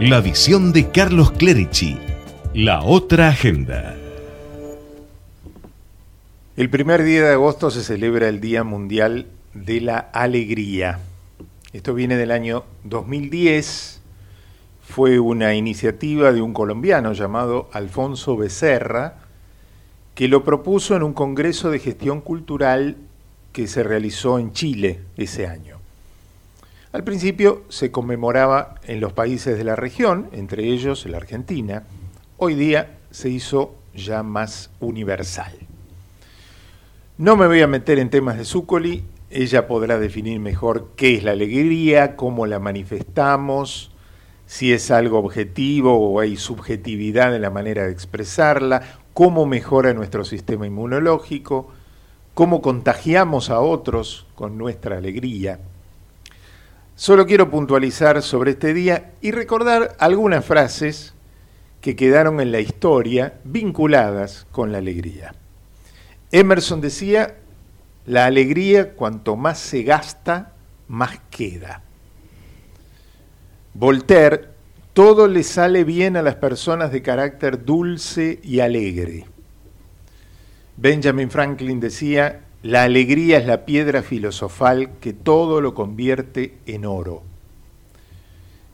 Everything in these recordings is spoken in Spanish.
La visión de Carlos Clerici. La otra agenda. El primer día de agosto se celebra el Día Mundial de la Alegría. Esto viene del año 2010. Fue una iniciativa de un colombiano llamado Alfonso Becerra, que lo propuso en un congreso de gestión cultural que se realizó en Chile ese año. Al principio se conmemoraba en los países de la región, entre ellos la Argentina. Hoy día se hizo ya más universal. No me voy a meter en temas de Zúcoli, ella podrá definir mejor qué es la alegría, cómo la manifestamos, si es algo objetivo o hay subjetividad en la manera de expresarla, cómo mejora nuestro sistema inmunológico, cómo contagiamos a otros con nuestra alegría. Solo quiero puntualizar sobre este día y recordar algunas frases que quedaron en la historia vinculadas con la alegría. Emerson decía, la alegría cuanto más se gasta, más queda. Voltaire, todo le sale bien a las personas de carácter dulce y alegre. Benjamin Franklin decía, la alegría es la piedra filosofal que todo lo convierte en oro.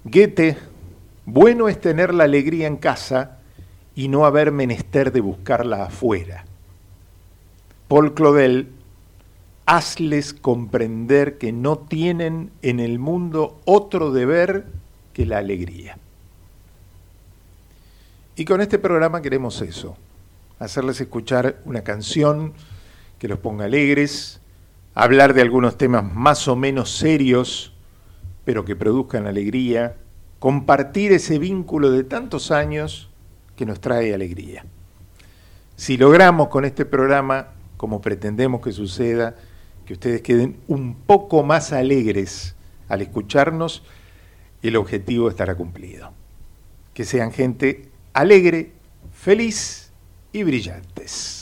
Goethe, bueno es tener la alegría en casa y no haber menester de buscarla afuera. Paul Claudel, hazles comprender que no tienen en el mundo otro deber que la alegría. Y con este programa queremos eso, hacerles escuchar una canción que los ponga alegres, hablar de algunos temas más o menos serios, pero que produzcan alegría, compartir ese vínculo de tantos años que nos trae alegría. Si logramos con este programa, como pretendemos que suceda, que ustedes queden un poco más alegres al escucharnos, el objetivo estará cumplido. Que sean gente alegre, feliz y brillantes.